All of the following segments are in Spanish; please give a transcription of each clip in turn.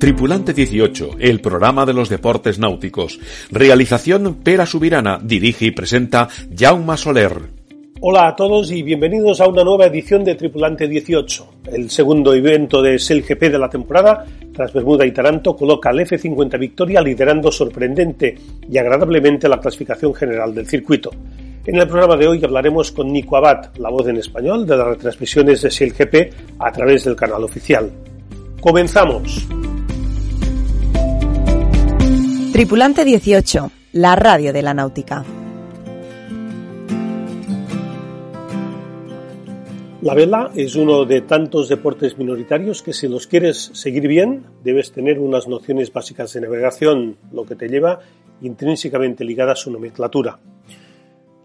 Tripulante 18, el programa de los deportes náuticos. Realización Pera Subirana, dirige y presenta Jaume Soler. Hola a todos y bienvenidos a una nueva edición de Tripulante 18. El segundo evento de SailGP de la temporada, tras Bermuda y Taranto, coloca al F50 Victoria liderando sorprendente y agradablemente la clasificación general del circuito. En el programa de hoy hablaremos con Nico Abad, la voz en español de las retransmisiones de SailGP a través del canal oficial. ¡Comenzamos! Tripulante 18, la radio de la náutica. La vela es uno de tantos deportes minoritarios que si los quieres seguir bien debes tener unas nociones básicas de navegación, lo que te lleva intrínsecamente ligada a su nomenclatura.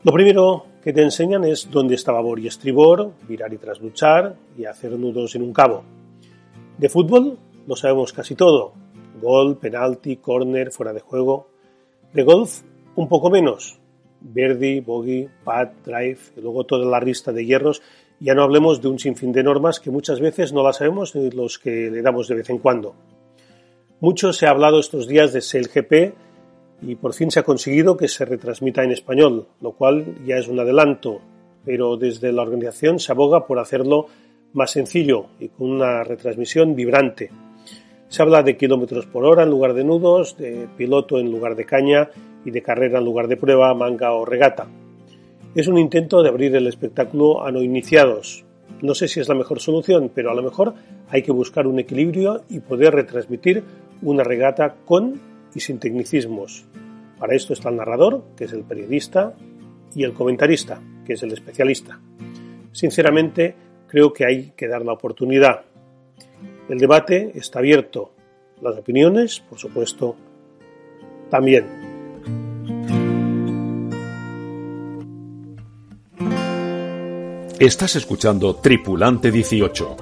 Lo primero que te enseñan es dónde está babor y estribor, virar y trasluchar y hacer nudos en un cabo. De fútbol lo sabemos casi todo, gol, penalti, corner, fuera de juego. De golf un poco menos, birdie, bogey, pad, drive y luego toda la lista de hierros ya no hablemos de un sinfín de normas que muchas veces no las sabemos ni los que le damos de vez en cuando. Mucho se ha hablado estos días de SailGP y por fin se ha conseguido que se retransmita en español, lo cual ya es un adelanto, pero desde la organización se aboga por hacerlo más sencillo y con una retransmisión vibrante. Se habla de kilómetros por hora en lugar de nudos, de piloto en lugar de caña y de carrera en lugar de prueba, manga o regata. Es un intento de abrir el espectáculo a no iniciados. No sé si es la mejor solución, pero a lo mejor hay que buscar un equilibrio y poder retransmitir una regata con y sin tecnicismos. Para esto está el narrador, que es el periodista, y el comentarista, que es el especialista. Sinceramente, creo que hay que dar la oportunidad. El debate está abierto. Las opiniones, por supuesto, también. Estás escuchando Tripulante 18.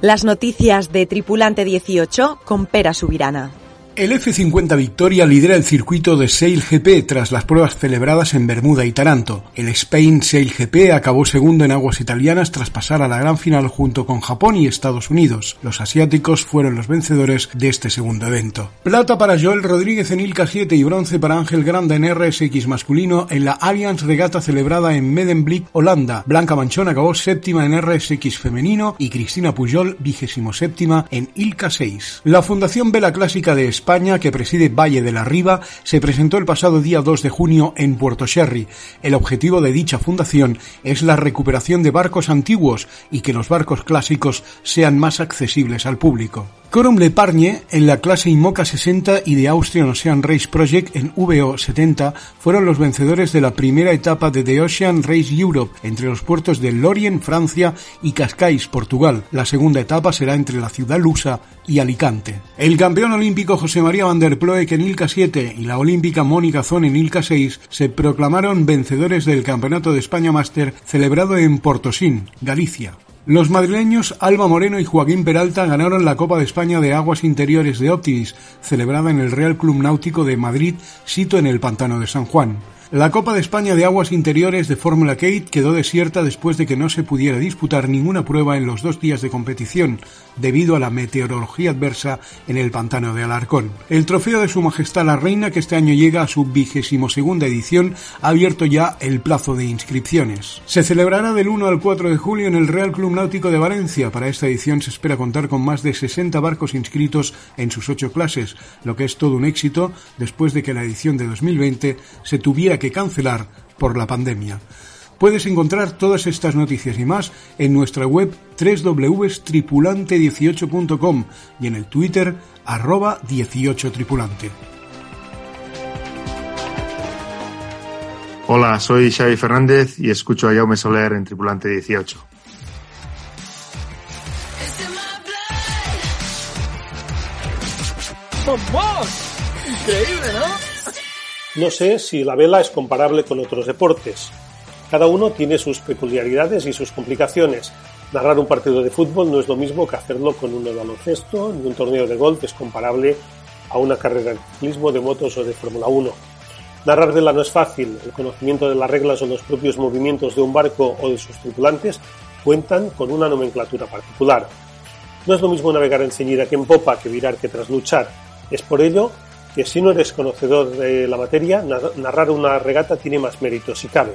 Las noticias de Tripulante 18 con Pera Subirana. El F-50 Victoria lidera el circuito de Sail GP tras las pruebas celebradas en Bermuda y Taranto. El Spain Sail GP acabó segundo en aguas italianas tras pasar a la gran final junto con Japón y Estados Unidos. Los asiáticos fueron los vencedores de este segundo evento. Plata para Joel Rodríguez en Ilka 7 y bronce para Ángel Granda en RSX masculino en la Allianz Regata celebrada en Medemblik, Holanda. Blanca Manchón acabó séptima en RSX femenino y Cristina Pujol vigésimo séptima en Ilka 6. La Fundación Vela Clásica de España, que preside Valle de la Riva, se presentó el pasado día 2 de junio en Puerto Sherry. El objetivo de dicha fundación es la recuperación de barcos antiguos y que los barcos clásicos sean más accesibles al público. Corum Lepargne en la clase IMOCA 60 y de Austrian Ocean Race Project en VO 70 fueron los vencedores de la primera etapa de The Ocean Race Europe entre los puertos de Lorient, Francia y Cascais, Portugal. La segunda etapa será entre la ciudad lusa y Alicante. El campeón olímpico José María Van der en Ilka 7 y la olímpica Mónica Zon en Ilka 6 se proclamaron vencedores del Campeonato de España Máster celebrado en Portosín, Galicia. Los madrileños Alba Moreno y Joaquín Peralta ganaron la Copa de España de Aguas Interiores de Optimis, celebrada en el Real Club Náutico de Madrid, sito en el Pantano de San Juan. La Copa de España de Aguas Interiores de Fórmula Kate quedó desierta después de que no se pudiera disputar ninguna prueba en los dos días de competición, debido a la meteorología adversa en el pantano de Alarcón. El trofeo de Su Majestad la Reina, que este año llega a su vigésimo segunda edición, ha abierto ya el plazo de inscripciones. Se celebrará del 1 al 4 de julio en el Real Club Náutico de Valencia. Para esta edición se espera contar con más de 60 barcos inscritos en sus ocho clases, lo que es todo un éxito después de que la edición de 2020 se tuviera cancelar por la pandemia. Puedes encontrar todas estas noticias y más en nuestra web www.tripulante18.com y en el Twitter arroba 18tripulante. Hola, soy Xavi Fernández y escucho a Jaume Soler en Tripulante 18. Increíble, ¿no? No sé si la vela es comparable con otros deportes. Cada uno tiene sus peculiaridades y sus complicaciones. Narrar un partido de fútbol no es lo mismo que hacerlo con de baloncesto, ni un torneo de golf es comparable a una carrera de ciclismo, de motos o de Fórmula 1. Narrar vela no es fácil. El conocimiento de las reglas o los propios movimientos de un barco o de sus tripulantes cuentan con una nomenclatura particular. No es lo mismo navegar en ceñida que en popa que virar que trasluchar. Es por ello que si no eres conocedor de la materia, narrar una regata tiene más mérito si cabe.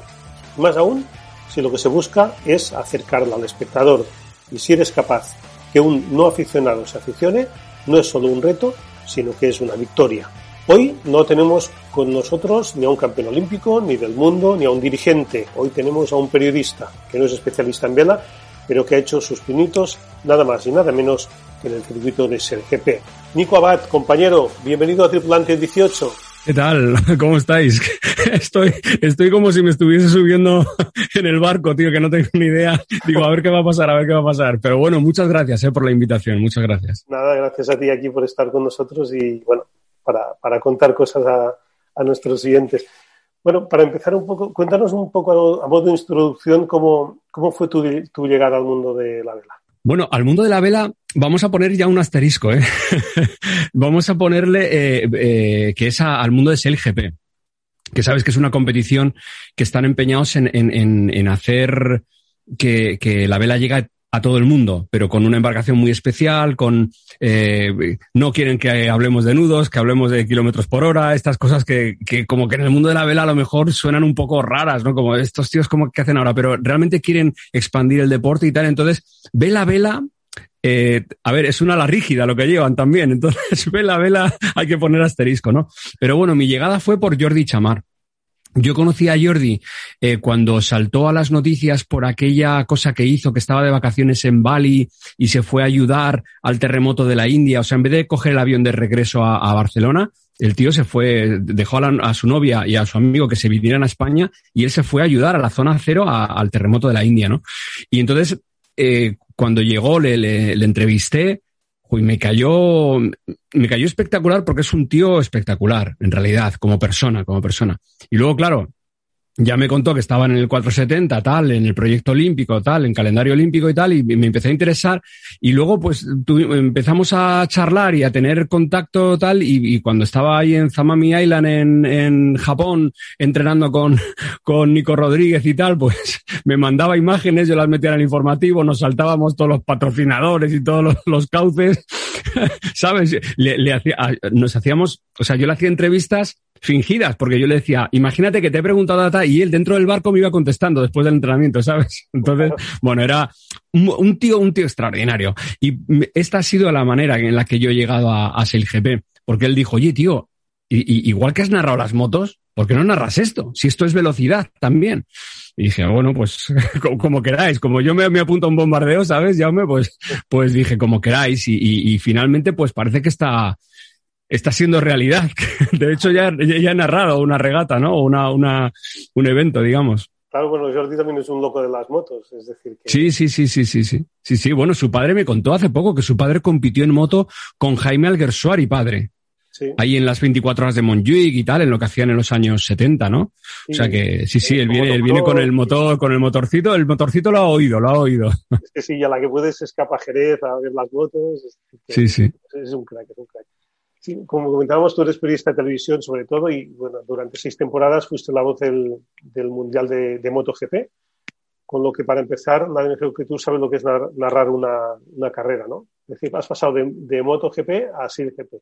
Más aún, si lo que se busca es acercarla al espectador. Y si eres capaz que un no aficionado se aficione, no es solo un reto, sino que es una victoria. Hoy no tenemos con nosotros ni a un campeón olímpico, ni del mundo, ni a un dirigente. Hoy tenemos a un periodista que no es especialista en vela, pero que ha hecho sus pinitos nada más y nada menos que en el circuito de SERGP. Nico Abad, compañero, bienvenido a Tripulante 18. ¿Qué tal? ¿Cómo estáis? Estoy, estoy como si me estuviese subiendo en el barco, tío, que no tengo ni idea. Digo, a ver qué va a pasar, a ver qué va a pasar. Pero bueno, muchas gracias eh, por la invitación, muchas gracias. Nada, gracias a ti aquí por estar con nosotros y bueno, para, para contar cosas a, a, nuestros siguientes. Bueno, para empezar un poco, cuéntanos un poco a, a modo de introducción cómo, cómo fue tu, tu llegada al mundo de la vela. Bueno, al mundo de la vela vamos a poner ya un asterisco, ¿eh? vamos a ponerle eh, eh, que es al mundo de GP, que sabes que es una competición que están empeñados en, en, en hacer que, que, la vela llegue a todo el mundo, pero con una embarcación muy especial, con eh, no quieren que hablemos de nudos, que hablemos de kilómetros por hora, estas cosas que, que, como que en el mundo de la vela a lo mejor suenan un poco raras, ¿no? Como estos tíos como que hacen ahora, pero realmente quieren expandir el deporte y tal. Entonces, vela, vela, eh, a ver, es una ala rígida lo que llevan también. Entonces, vela, vela, hay que poner asterisco, ¿no? Pero bueno, mi llegada fue por Jordi Chamar. Yo conocí a Jordi eh, cuando saltó a las noticias por aquella cosa que hizo, que estaba de vacaciones en Bali y se fue a ayudar al terremoto de la India. O sea, en vez de coger el avión de regreso a, Barcelona, el tío se fue, dejó a, su novia y a su amigo que se vinieran a España y él se fue a ayudar a la zona cero al terremoto de la India, ¿no? Y entonces, eh, cuando llegó, le, le, le entrevisté Uy, me cayó, me cayó espectacular porque es un tío espectacular, en realidad, como persona, como persona. Y luego, claro, ya me contó que estaban en el 470, tal, en el proyecto olímpico, tal, en calendario olímpico y tal, y me empecé a interesar. Y luego, pues, empezamos a charlar y a tener contacto, tal, y, y cuando estaba ahí en Zamami Island, en, en, Japón, entrenando con, con Nico Rodríguez y tal, pues me mandaba imágenes, yo las metía en el informativo, nos saltábamos todos los patrocinadores y todos los, los cauces, ¿sabes? Le, le hacía, nos hacíamos, o sea, yo le hacía entrevistas fingidas, porque yo le decía, imagínate que te he preguntado data y él dentro del barco me iba contestando después del entrenamiento, ¿sabes? Entonces, bueno, era un, tío, un tío extraordinario. Y esta ha sido la manera en la que yo he llegado a, a GP, porque él dijo, oye, tío, igual que has narrado las motos, ¿por qué no narras esto? Si esto es velocidad también. Y dije, bueno, pues como, queráis, como yo me, me, apunto a un bombardeo, ¿sabes? Ya me, pues, pues dije, como queráis. Y, y finalmente, pues parece que está, está siendo realidad. De hecho, ya, ya he narrado una regata, ¿no? Una, una, un evento, digamos. Claro, bueno, Jordi también es un loco de las motos, es decir que... Sí, sí, sí, sí, sí, sí. Sí, sí, bueno, su padre me contó hace poco que su padre compitió en moto con Jaime Alguersuari, padre. Sí. Ahí en las 24 horas de Montjuic y tal, en lo que hacían en los años 70, ¿no? Sí, o sea que sí, sí, él viene, él viene con el motor, con el motorcito, el motorcito lo ha oído, lo ha oído. Es que sí, a la que puedes escapa Jerez a ver las motos. Es que, sí, sí. Es un crack, es un crack. Como comentábamos, tú eres periodista de televisión sobre todo y bueno, durante seis temporadas fuiste la voz del, del Mundial de, de, MotoGP, con lo que para empezar, nadie mejor que tú sabes lo que es narrar una, una carrera, ¿no? Es decir, has pasado de, de MotoGP a SIDGP.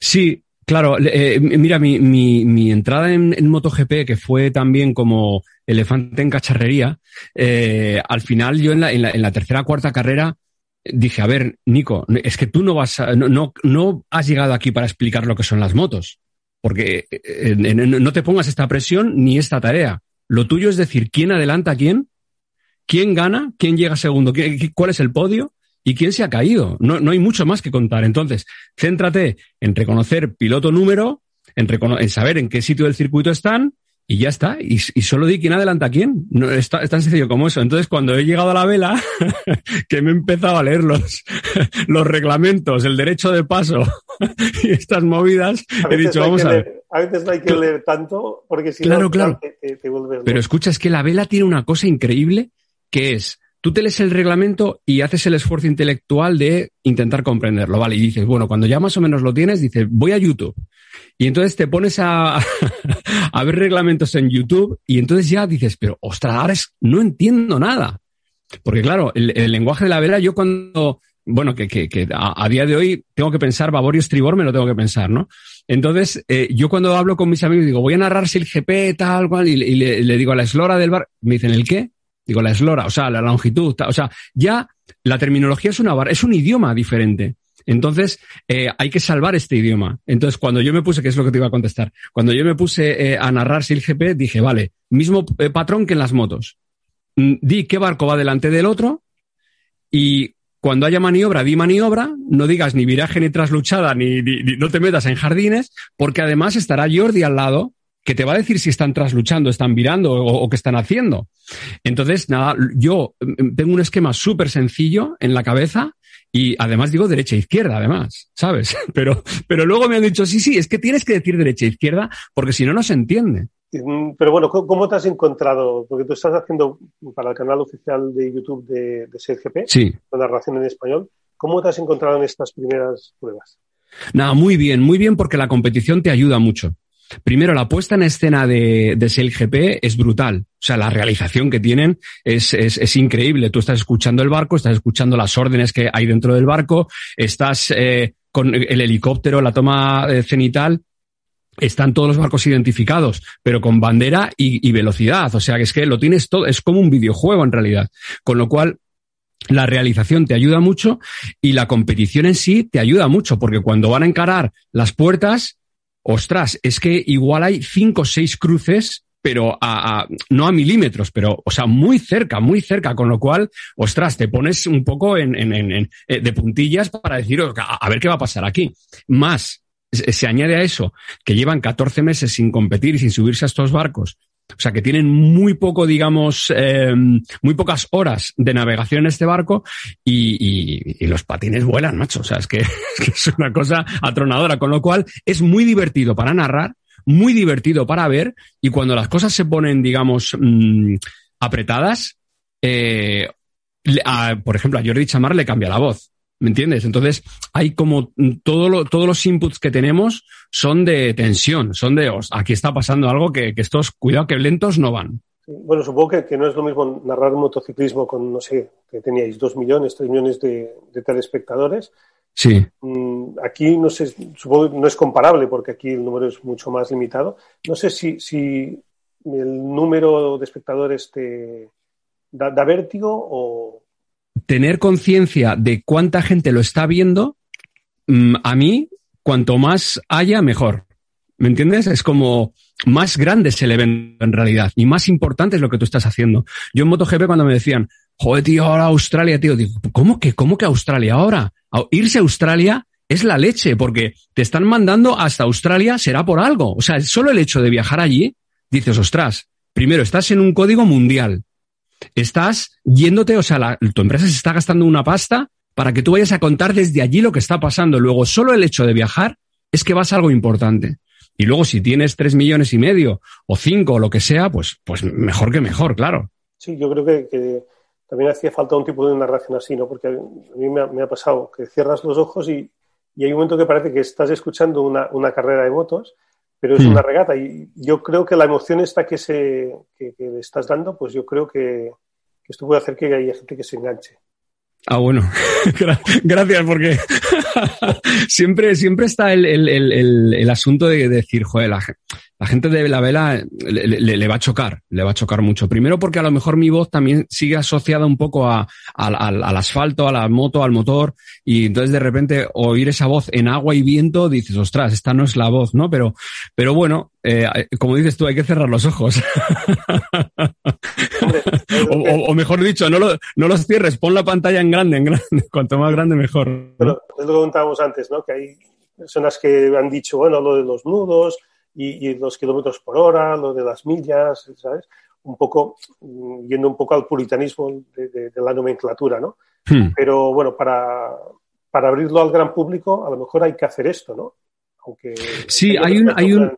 Sí, claro. Eh, mira, mi, mi, mi entrada en, en, MotoGP, que fue también como elefante en cacharrería, eh, al final yo en la, en la, en la tercera cuarta carrera dije, a ver, Nico, es que tú no vas a, no, no, no, has llegado aquí para explicar lo que son las motos, porque eh, no te pongas esta presión ni esta tarea. Lo tuyo es decir quién adelanta a quién, quién gana, quién llega segundo, cuál es el podio y quién se ha caído. No, no hay mucho más que contar. Entonces, céntrate en reconocer piloto número, en, en saber en qué sitio del circuito están y ya está. Y, y, solo di quién adelanta a quién. No, es, es, tan sencillo como eso. Entonces, cuando he llegado a la vela, que me he empezado a leer los, los reglamentos, el derecho de paso y estas movidas, he dicho, no vamos a ver. Leer, a veces no hay que leer tanto porque si claro, no, claro. Te, te, te vuelves Pero escucha, es que la vela tiene una cosa increíble que es, tú te lees el reglamento y haces el esfuerzo intelectual de intentar comprenderlo, ¿vale? Y dices, bueno, cuando ya más o menos lo tienes, dices, voy a YouTube. Y entonces te pones a, a ver reglamentos en YouTube y entonces ya dices, pero ostras, ahora es, no entiendo nada. Porque claro, el, lenguaje de la vela, yo cuando, bueno, que, que, a, a, día de hoy tengo que pensar, Baborio estribor me lo tengo que pensar, ¿no? Entonces, eh, yo cuando hablo con mis amigos digo, voy a narrar si el GP tal cual, y, le, le, digo a la eslora del bar, me dicen, ¿el qué? Digo, la eslora, o sea, la longitud, tal, o sea, ya la terminología es una barra, es un idioma diferente. Entonces, eh, hay que salvar este idioma. Entonces, cuando yo me puse, que es lo que te iba a contestar, cuando yo me puse eh, a narrar si el GP, dije, vale, mismo eh, patrón que en las motos. Mm, Di qué barco va delante del otro y cuando haya maniobra, di maniobra, no digas ni viraje ni trasluchada, ni, ni, ni, no te metas en jardines, porque además estará Jordi al lado que te va a decir si están trasluchando, están virando o, o qué están haciendo. Entonces, nada, yo mm, tengo un esquema súper sencillo en la cabeza y además digo derecha e izquierda, además, ¿sabes? Pero, pero luego me han dicho, sí, sí, es que tienes que decir derecha e izquierda porque si no, no se entiende. Pero bueno, ¿cómo te has encontrado? Porque tú estás haciendo para el canal oficial de YouTube de, de CGP, sí. la narración en español. ¿Cómo te has encontrado en estas primeras pruebas? Nada, muy bien, muy bien porque la competición te ayuda mucho. Primero, la puesta en escena de, de SailGP es brutal. O sea, la realización que tienen es, es, es, increíble. Tú estás escuchando el barco, estás escuchando las órdenes que hay dentro del barco, estás eh, con el helicóptero, la toma eh, cenital. Están todos los barcos identificados, pero con bandera y, y velocidad. O sea, que es que lo tienes todo, es como un videojuego en realidad. Con lo cual, la realización te ayuda mucho y la competición en sí te ayuda mucho, porque cuando van a encarar las puertas, ostras, es que igual hay cinco o seis cruces, pero a, a, no a milímetros, pero, o sea, muy cerca, muy cerca, con lo cual, ostras, te pones un poco en, en, en, en de puntillas para decir, a, ver qué va a pasar aquí. Más, se, se añade a eso que llevan 14 meses sin competir y sin subirse a estos barcos, o sea, que tienen muy poco, digamos, eh, muy pocas horas de navegación en este barco y, y, y, los patines vuelan, macho. O sea, es que, es que es una cosa atronadora. Con lo cual, es muy divertido para narrar, muy divertido para ver y cuando las cosas se ponen, digamos, mmm, apretadas, eh, a, por ejemplo, a Jordi Chamar le cambia la voz. ¿Me entiendes? Entonces, hay como todo lo, todos los inputs que tenemos son de tensión, son de os, aquí está pasando algo que, que estos, cuidado que lentos no van. Bueno, supongo que, que, no es lo mismo narrar un motociclismo con, no sé, que teníais dos millones, tres millones de, de telespectadores. Sí. Mm, aquí no sé, supongo que no es comparable porque aquí el número es mucho más limitado. No sé si, si el número de espectadores te da, da vértigo o, tener conciencia de cuánta gente lo está viendo, mm, a mí, cuanto más haya, mejor. ¿Me entiendes? Es como más grande es el evento en realidad y más importante es lo que tú estás haciendo. Yo en MotoGP cuando me decían, joder, tío, ahora Australia, tío, digo, ¿cómo que, cómo que Australia ahora? Irse a Australia es la leche porque te están mandando hasta Australia, será por algo. O sea, solo el hecho de viajar allí, dices, ostras, primero estás en un código mundial, estás yéndote, o sea, la, tu empresa se está gastando una pasta para que tú vayas a contar desde allí lo que está pasando. Luego, solo el hecho de viajar es que vas a algo importante. Y luego, si tienes tres millones y medio o cinco o lo que sea, pues, pues mejor que mejor, claro. Sí, yo creo que, también hacía falta un tipo de narración así, ¿no? Porque a mí me ha, pasado que cierras los ojos y, y, hay un momento que parece que estás escuchando una, una carrera de motos pero es una regata y yo creo que la emoción esta que, se, que, que le estás dando, pues yo creo que, que, esto puede hacer que haya gente que se enganche. Ah, bueno, gracias porque siempre, siempre está el, el, el, el, asunto de decir, joder, la, la gente de la vela le, le, va a chocar, le va a chocar mucho. Primero porque a lo mejor mi voz también sigue asociada un poco a, al, al asfalto, a la moto, al motor, y entonces de repente oír esa voz en agua y viento dices, ostras, esta no es la voz, ¿no? Pero, pero bueno, eh, como dices tú, hay que cerrar los ojos. o, mejor dicho, no, lo, no los cierres, pon la pantalla en grande, en grande, cuanto más grande mejor. ¿no? Pero lo que contábamos antes, ¿no? Que hay personas que han dicho, bueno, lo de los nudos, y, y, los kilómetros por hora, lo de las millas, ¿sabes? Un poco, mm, yendo un poco al puritanismo de, de, de la nomenclatura, ¿no? Hmm. Pero bueno, para, para abrirlo al gran público, a lo mejor hay que hacer esto, ¿no? Aunque sí, hay un, hay un,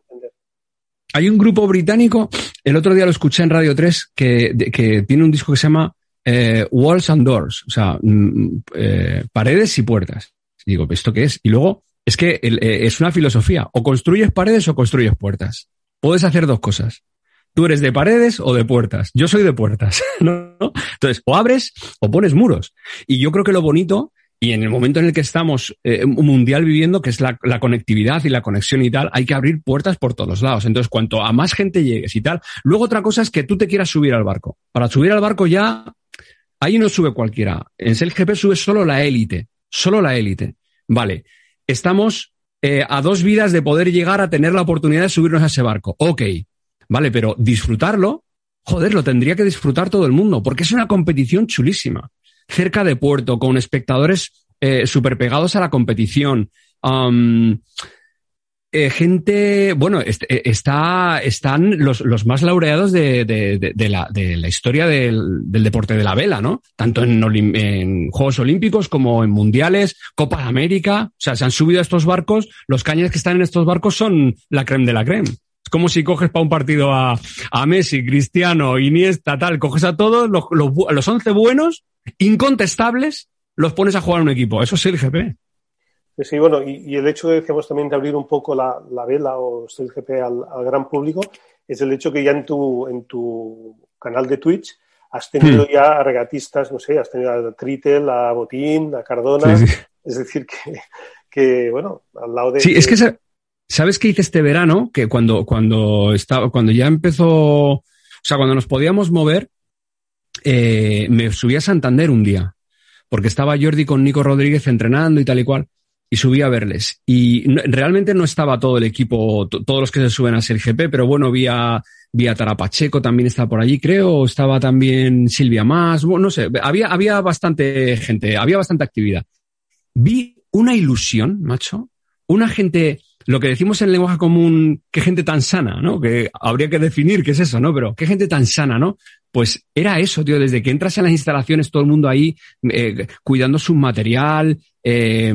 hay un grupo británico, el otro día lo escuché en Radio 3, que, de, que tiene un disco que se llama eh, Walls and Doors, o sea, mm, eh, paredes y puertas. Y digo, ¿esto qué es? Y luego, es que eh, es una filosofía, o construyes paredes o construyes puertas. Puedes hacer dos cosas. Tú eres de paredes o de puertas. Yo soy de puertas, ¿no? Entonces, o abres o pones muros. Y yo creo que lo bonito y en el momento en el que estamos eh, mundial viviendo, que es la, conectividad y la conexión y tal, hay que abrir puertas por todos lados. Entonces, cuanto a más gente llegues y tal. Luego otra cosa es que tú te quieras subir al barco. Para subir al barco ya, ahí no sube cualquiera. En SailGP sube solo la élite. Solo la élite. Vale. Estamos eh, a dos vidas de poder llegar a tener la oportunidad de subirnos a ese barco. Ok. Vale, pero disfrutarlo, joder, lo tendría que disfrutar todo el mundo, porque es una competición chulísima cerca de puerto, con espectadores eh, pegados a la competición. Eh, gente, bueno, est está, están los, los, más laureados de, de, de, de la, la, historia del, del, deporte de la vela, ¿no? Tanto en, en, Juegos Olímpicos como en Mundiales, Copa de América. O sea, se han subido a estos barcos, los cañas que están en estos barcos son la creme de la creme. Es como si coges para un partido a, a Messi, Cristiano, Iniesta, tal, coges a todos los, los, los 11 buenos incontestables, los pones a jugar un equipo. Eso es el GP. Sí, bueno, y, y, el hecho, decíamos también, de abrir un poco la, la vela o el GP al, al, gran público, es el hecho que ya en tu, en tu canal de Twitch has tenido hmm. ya regatistas, no sé, has tenido a Tritel, a Botín, a Cardona, sí, sí. es decir, que, que, bueno, al lado de... Sí, es que ¿sabes qué hice este verano? Que cuando, cuando, estaba, cuando ya empezó, o sea, cuando nos podíamos mover, eh, me subí a Santander un día, porque estaba Jordi con Nico Rodríguez entrenando y tal y cual, y subí a verles. Y realmente no estaba todo el equipo, todos los que se suben a GP, pero bueno, vi a, vi a Tarapacheco, también estaba por allí, creo, estaba también Silvia Más, no sé, había, había bastante gente, había bastante actividad. Vi una ilusión, macho, una gente, lo que decimos en lenguaje común, qué gente tan sana, ¿no? Que habría que definir qué es eso, ¿no? Pero qué gente tan sana, ¿no? Pues era eso, tío, desde que entras en las instalaciones, todo el mundo ahí eh, cuidando su material, eh,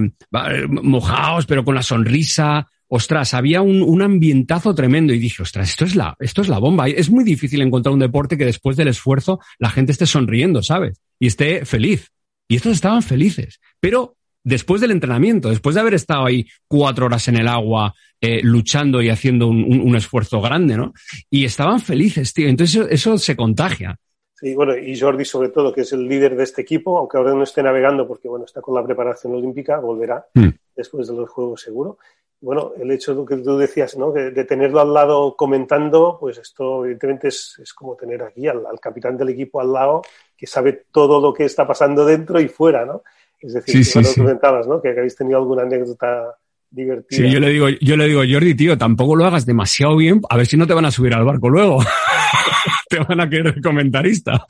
mojados, pero con la sonrisa. Ostras, había un, un, ambientazo tremendo y dije, ostras, esto es, la, esto es la bomba. Es muy difícil encontrar un deporte que después del esfuerzo la gente esté sonriendo, ¿sabes? Y esté feliz. Y estos estaban felices. Pero después del entrenamiento, después de haber estado ahí cuatro horas en el agua, eh, luchando y haciendo un, un, un, esfuerzo grande, ¿no? Y estaban felices, tío. Entonces eso, eso, se contagia. Sí, bueno, y Jordi sobre todo, que es el líder de este equipo, aunque ahora no esté navegando porque, bueno, está con la preparación olímpica, volverá mm. después de los Juegos seguro. Bueno, el hecho de lo que tú decías, ¿no? De, de tenerlo al lado comentando, pues esto evidentemente es, es como tener aquí al, al, capitán del equipo al lado, que sabe todo lo que está pasando dentro y fuera, ¿no? Es decir, sí, que sí, sí. comentabas, ¿no? Que habéis tenido alguna anécdota divertida. Sí, yo le digo, yo le digo, Jordi, tío, tampoco lo hagas demasiado bien, a ver si no te van a subir al barco luego. te van a querer comentarista.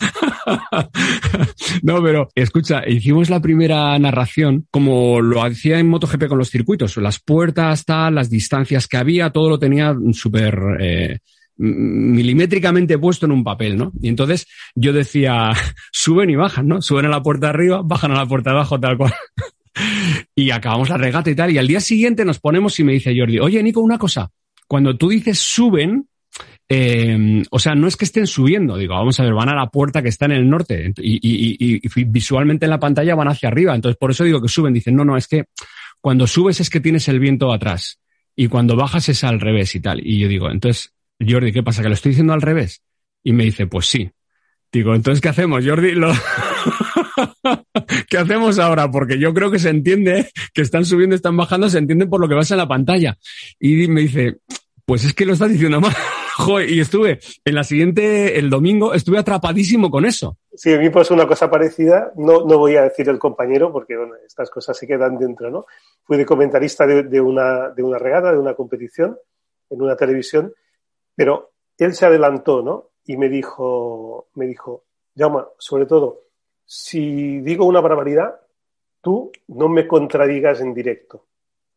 no, pero escucha, hicimos la primera narración como lo hacía en MotoGP con los circuitos, las puertas, tal, las distancias que había, todo lo tenía súper eh, milimétricamente puesto en un papel, ¿no? Y entonces yo decía, suben y bajan, ¿no? Suben a la puerta arriba, bajan a la puerta abajo, tal cual. y acabamos la regata y tal. Y al día siguiente nos ponemos y me dice Jordi, oye, Nico, una cosa. Cuando tú dices suben, eh, o sea, no es que estén subiendo, digo, vamos a ver, van a la puerta que está en el norte y, y, visualmente en la pantalla van hacia arriba. Entonces, por eso digo que suben. Dicen, no, no, es que cuando subes es que tienes el viento atrás y cuando bajas es al revés y tal. Y yo digo, entonces, Jordi, ¿qué pasa? ¿Que lo estoy diciendo al revés? Y me dice, pues sí. Digo, entonces, ¿qué hacemos, Jordi? Lo... ¿Qué hacemos ahora? Porque yo creo que se entiende que están subiendo, están bajando, se entiende por lo que vas en la pantalla. Y me dice, pues es que lo estás diciendo mal. Joder, y estuve en la siguiente, el domingo, estuve atrapadísimo con eso. Sí, a mí pues una cosa parecida, no, no voy a decir el compañero porque estas cosas se quedan dentro, ¿no? Fui de comentarista de, de, una, de una regata, de una competición, en una televisión, pero él se adelantó, ¿no? Y me dijo, me dijo, llama, sobre todo, si digo una barbaridad, tú no me contradigas en directo.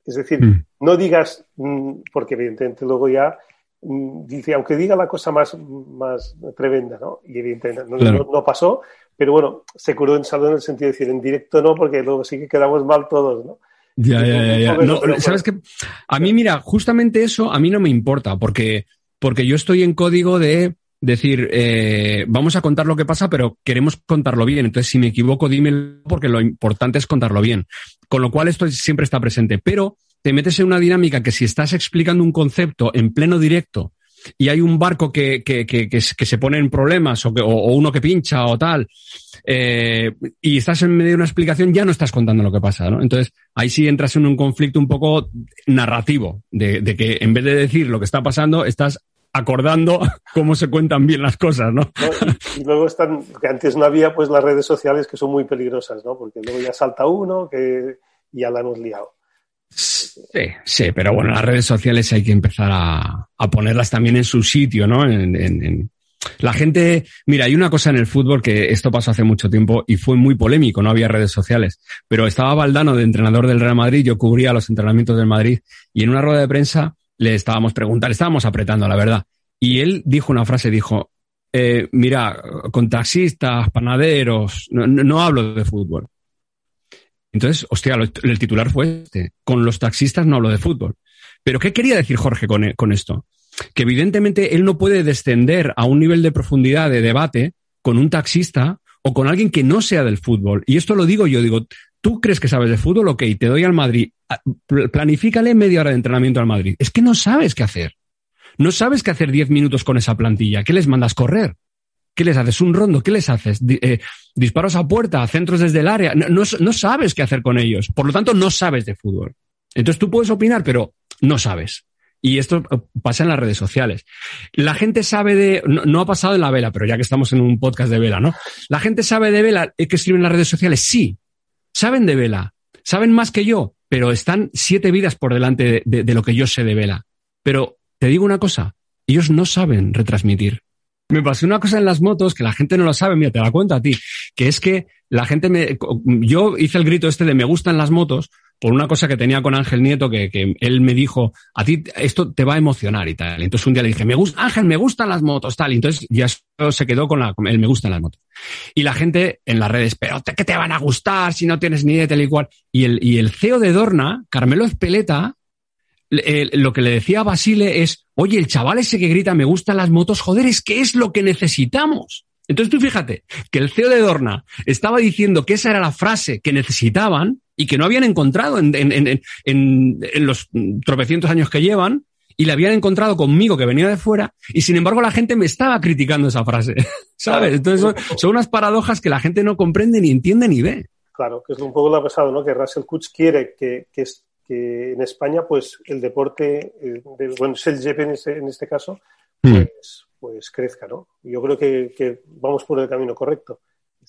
Es decir, Mm. no digas, mm, porque evidentemente luego ya mm, dice, aunque diga la cosa más, más tremenda, ¿no? Y evidentemente no, Claro. no- no pasó, pero bueno, se curó en salud en el sentido de decir, en directo no, porque luego sí que quedamos mal todos, ¿no? Ya, ya, ya, ya. No, pero- ¿Sabes qué? A mí, mira, justamente eso a mí no me importa, porque, porque yo estoy en código de decir, eh, vamos a contar lo que pasa, pero queremos contarlo bien. Entonces, si me equivoco, dímelo, porque lo importante es contarlo bien. Con lo cual, esto siempre está presente. Pero te metes en una dinámica que si estás explicando un concepto en pleno directo y hay un barco que, que, que, que, se- pone en problemas o, o uno que pincha o tal, eh, y estás en medio de una explicación, ya no estás contando lo que pasa, ¿no? Entonces, ahí sí entras en un conflicto un poco narrativo, de, de que en vez de decir lo que está pasando, estás acordando cómo se cuentan bien las cosas, ¿no? ¿no? Y, y luego están, que antes no había, pues las redes sociales que son muy peligrosas, ¿no? Porque luego ya salta uno que ya la hemos liado. Sí, sí, pero bueno, las redes sociales hay que empezar a, a ponerlas también en su sitio, ¿no? En, en- en- La gente, mira, hay una cosa en el fútbol que esto pasó hace mucho tiempo y fue muy polémico, no había redes sociales, pero estaba Valdano de entrenador del Real Madrid, yo cubría los entrenamientos del Madrid y en una rueda de prensa le estábamos preguntando, le estábamos apretando, la verdad, y él dijo una frase, dijo, eh, mira, con taxistas, panaderos, no, hablo de fútbol. Entonces, hostia, el titular fue este. Con los taxistas no hablo de fútbol. Pero ¿qué quería decir Jorge con, e- con esto? Que evidentemente él no puede descender a un nivel de profundidad de debate con un taxista o con alguien que no sea del fútbol. Y esto lo digo yo, digo, ¿tú crees que sabes de fútbol? Ok, te doy al Madrid. Ah, pl- Planifícale media hora de entrenamiento al Madrid. Es que no sabes qué hacer. No sabes qué hacer 10 minutos con esa plantilla. ¿Qué les mandas correr? ¿Qué les haces? ¿Un rondo? ¿Qué les haces? Eh, disparos a puerta, centros desde el área. No, no, sabes qué hacer con ellos. Por lo tanto, no sabes de fútbol. Entonces tú puedes opinar, pero no sabes. Y esto eh, pasa en las redes sociales. La gente sabe de, no, no ha pasado en la vela, pero ya que estamos en un podcast de vela, ¿no? La gente sabe de vela eh, que escriben en las redes sociales. Sí, saben de vela. Saben más que yo, pero están siete vidas por delante de, lo que yo sé de vela. Pero te digo una cosa, ellos no saben retransmitir. Me pasó una cosa en las motos que la gente no lo sabe, mira, te la cuento a ti, que es que la gente me, yo hice el grito este de me gustan las motos por una cosa que tenía con Ángel Nieto, que, que él me dijo, a ti esto te va a emocionar y tal. Entonces un día le dije, me gusta, Ángel, me gustan las motos, tal. Entonces ya se quedó con la, el me gustan las motos. Y la gente en las redes, pero te- ¿qué te van a gustar si no tienes ni idea tal y cual? Y el, y el CEO de Dorna, Carmelo Espeleta, le- eh, lo que le decía a Basile es, oye, el chaval ese que grita, me gustan las motos, joder, es que es lo que necesitamos. Entonces tú fíjate que el CEO de Dorna estaba diciendo que esa era la frase que necesitaban y que no habían encontrado en, en- en- en- los tropecientos años que llevan y la habían encontrado conmigo que venía de fuera y sin embargo la gente me estaba criticando esa frase, ¿sabes? Entonces son, son unas paradojas que la gente no comprende ni entiende ni ve. Claro, que es un poco lo ha pasado, ¿no? Que Russell Kutz quiere que, que, es- que en España, pues, el deporte, eh, de- bueno, es el en este, en este caso, pues, pues crezca, ¿no? Yo creo que, que vamos por el camino correcto.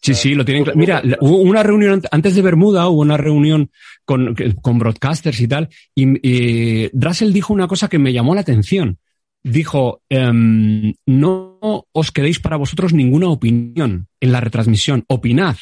Sí, sí, lo tienen. Mira, hubo una reunión antes de Bermuda, hubo una reunión con, con broadcasters y tal, y, y Russell dijo una cosa que me llamó la atención. Dijo, em, no os quedéis para vosotros ninguna opinión en la retransmisión, opinad,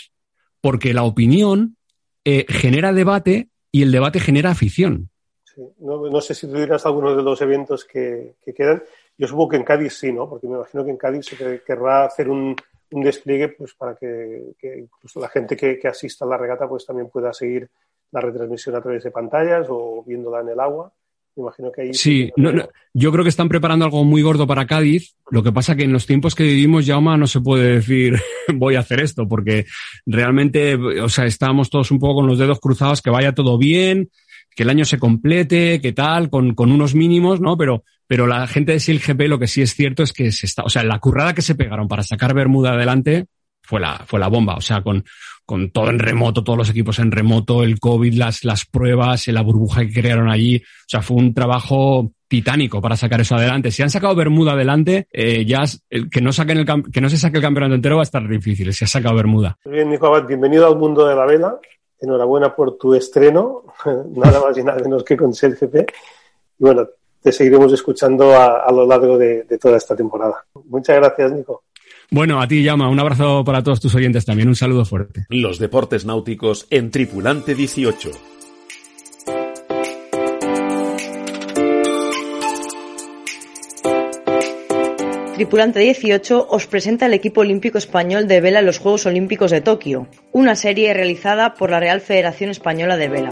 porque la opinión eh, genera debate y el debate genera afición. Sí. No, no sé si tú dirás algunos de los eventos que, que quedan. Yo supongo que en Cádiz sí, ¿no? Porque me imagino que en Cádiz se que- querrá hacer un, un despliegue pues para que, que incluso la gente que, que asista a la regata pues también pueda seguir la retransmisión a través de pantallas o viéndola en el agua. Me imagino que ahí Sí, no, no, yo creo que están preparando algo muy gordo para Cádiz. Lo que pasa que en los tiempos que vivimos, Jaume, no se puede decir voy a hacer esto, porque realmente, o sea, estamos todos un poco con los dedos cruzados, que vaya todo bien, que el año se complete, que tal, con, con unos mínimos, ¿no? Pero, pero la gente de SILGP lo que sí es cierto es que se está, o sea, la currada que se pegaron para sacar Bermuda adelante fue la, fue la bomba. O sea, con, con todo en remoto, todos los equipos en remoto, el COVID, las, las pruebas, la burbuja que crearon allí. O sea, fue un trabajo titánico para sacar eso adelante. Si han sacado Bermuda adelante, eh, ya que no saquen el que no se saque el campeonato entero va a estar difícil. Si ha sacado Bermuda. Bien, Nico bienvenido al mundo de la vela. Enhorabuena por tu estreno, nada más y nada menos que con SELGP. Y bueno, te seguiremos escuchando a, a lo largo de, de toda esta temporada. Muchas gracias, Nico. Bueno, a ti, Llama, un abrazo para todos tus oyentes también. Un saludo fuerte. Los deportes náuticos en Tripulante 18. Tripulante 18 os presenta el equipo olímpico español de vela en los Juegos Olímpicos de Tokio, una serie realizada por la Real Federación Española de Vela.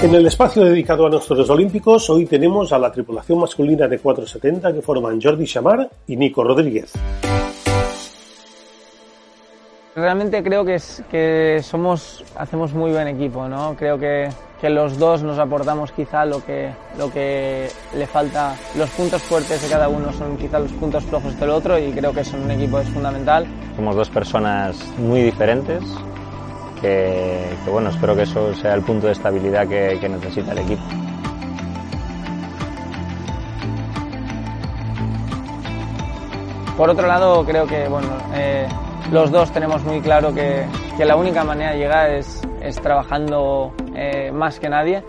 En el espacio dedicado a nuestros olímpicos, hoy tenemos a la tripulación masculina de 470 que forman Jordi Chamar y Nico Rodríguez. Realmente creo que, es, que somos, hacemos muy buen equipo, ¿no? Creo que, que los dos nos aportamos quizá lo que, lo que le falta, los puntos fuertes de cada uno son quizá los puntos flojos del otro y creo que eso en un equipo es fundamental. Somos dos personas muy diferentes, que, que bueno, espero que eso sea el punto de estabilidad que, que necesita el equipo. Por otro lado, creo que bueno, eh, los dos tenemos muy claro que, que, la única manera de llegar es, es trabajando eh, más que nadie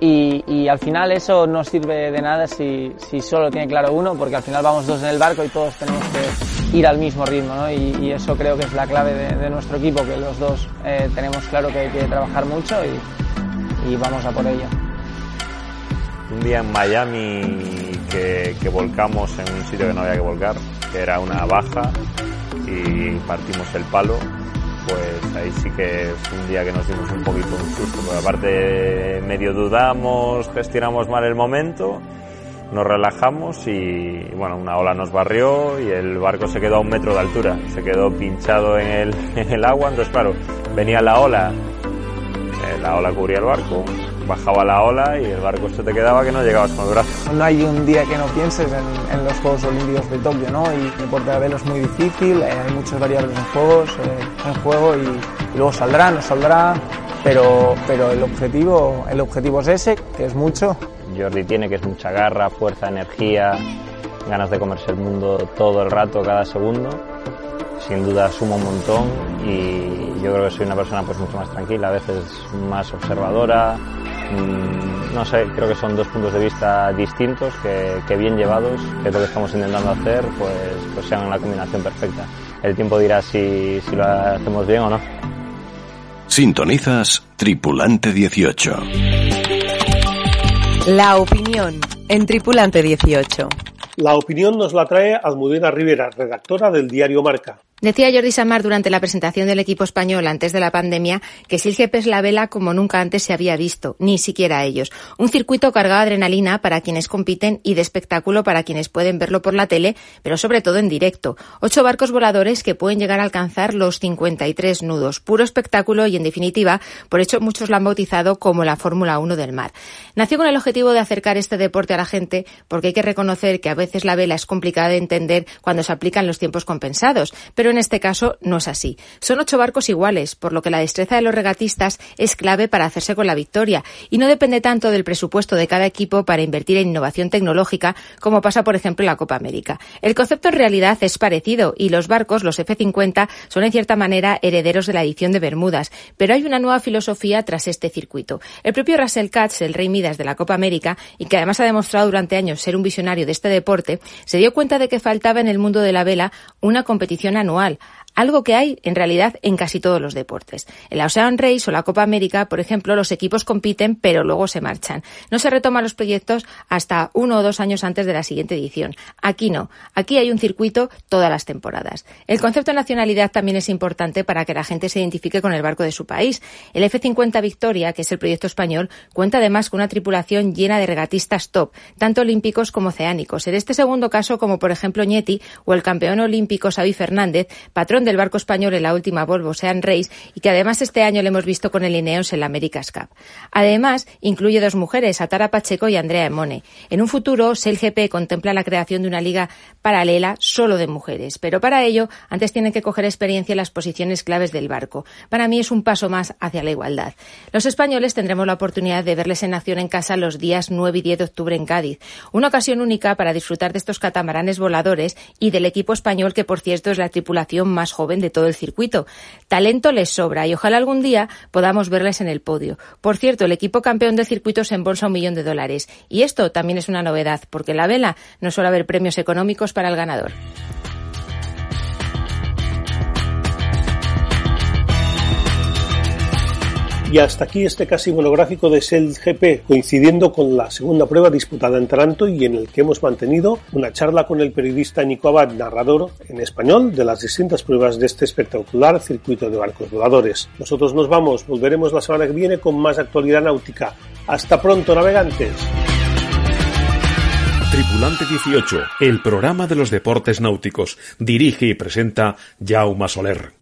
y, y, al final eso no sirve de nada si, si, solo tiene claro uno, porque al final vamos dos en el barco y todos tenemos que ir al mismo ritmo, ¿no? y, y, eso creo que es la clave de, de nuestro equipo, que los dos eh, tenemos claro que hay que trabajar mucho y, y, vamos a por ello. Un día en Miami que, que volcamos en un sitio que no había que volcar, que era una baja y partimos el palo, pues ahí sí que es un día que nos dimos un poquito un susto, porque aparte medio dudamos, gestionamos mal el momento, nos relajamos y bueno, una ola nos barrió y el barco se quedó a un metro de altura, se quedó pinchado en el, en el agua, entonces claro, venía la ola, eh, la ola cubría el barco, bajaba la ola y el barco se te quedaba que no llegabas con el brazo. No hay un día que no pienses en, en los Juegos Olímpicos de Tokio, ¿no? Y el deporte de velo es muy difícil, eh, hay muchas variables en juegos, eh, en juego y, y, luego saldrá, no saldrá, pero, pero el objetivo, el objetivo es ese, que es mucho. Jordi tiene que es mucha garra, fuerza, energía, ganas de comerse el mundo todo el rato, cada segundo. Sin duda suma un montón y yo creo que soy una persona pues mucho más tranquila, a veces más observadora, no sé, creo que son dos puntos de vista distintos que, que, bien llevados, que es lo que estamos intentando hacer, pues, pues sean una combinación perfecta. El tiempo dirá si, si lo hacemos bien o no. Sintonizas Tripulante 18. La opinión en Tripulante 18. La opinión nos la trae Almudena Rivera, redactora del diario Marca. Decía Jordi Samar durante la presentación del equipo español antes de la pandemia que Silgep es la vela como nunca antes se había visto, ni siquiera ellos. Un circuito cargado de adrenalina para quienes compiten y de espectáculo para quienes pueden verlo por la tele, pero sobre todo en directo. Ocho barcos voladores que pueden llegar a alcanzar los 53 nudos. Puro espectáculo y, en definitiva, por hecho muchos la han bautizado como la Fórmula 1 del mar. Nació con el objetivo de acercar este deporte a la gente porque hay que reconocer que a veces la vela es complicada de entender cuando se aplican los tiempos compensados, pero en este caso no es así. Son ocho barcos iguales, por lo que la destreza de los regatistas es clave para hacerse con la victoria y no depende tanto del presupuesto de cada equipo para invertir en innovación tecnológica como pasa, por ejemplo, en la Copa América. El concepto en realidad es parecido y los barcos, los F-50, son en cierta manera herederos de la edición de Bermudas, pero hay una nueva filosofía tras este circuito. El propio Russell Katz, el rey Midas de la Copa América, y que además ha demostrado durante años ser un visionario de este deporte, se dio cuenta de que faltaba en el mundo de la vela una competición anual anual algo que hay en realidad en casi todos los deportes. En la Ocean Race o la Copa América, por ejemplo, los equipos compiten pero luego se marchan. No se retoman los proyectos hasta uno o dos años antes de la siguiente edición. Aquí no. Aquí hay un circuito todas las temporadas. El concepto de nacionalidad también es importante para que la gente se identifique con el barco de su país. El F-50 Victoria, que es el proyecto español, cuenta además con una tripulación llena de regatistas top, tanto olímpicos como oceánicos. En este segundo caso, como por ejemplo Ñeti o el campeón olímpico Xavi Fernández, patrón del barco español en la última Volvo Sean Race y que además este año le hemos visto con el Ineos en la America's Cup. Además, incluye dos mujeres, Atara Pacheco y Andrea Emone. En un futuro, SailGP contempla la creación de una liga paralela solo de mujeres, pero para ello antes tienen que coger experiencia en las posiciones claves del barco. Para mí es un paso más hacia la igualdad. Los españoles tendremos la oportunidad de verles en acción en casa los días 9 y 10 de octubre en Cádiz, una ocasión única para disfrutar de estos catamaranes voladores y del equipo español que, por cierto, es la tripulación más joven de todo el circuito. Talento les sobra y ojalá algún día podamos verles en el podio. Por cierto, el equipo campeón del circuito se embolsa un millón de dólares. Y esto también es una novedad, porque en la vela no suele haber premios económicos para el ganador. Y hasta aquí este casi monográfico de Sail GP, coincidiendo con la segunda prueba disputada en Taranto y en el que hemos mantenido una charla con el periodista Nico Abad, narrador en español de las distintas pruebas de este espectacular circuito de barcos voladores. Nosotros nos vamos, volveremos la semana que viene con más actualidad náutica. Hasta pronto, navegantes. Tripulante 18, el programa de los deportes náuticos. Dirige y presenta Jaume Soler.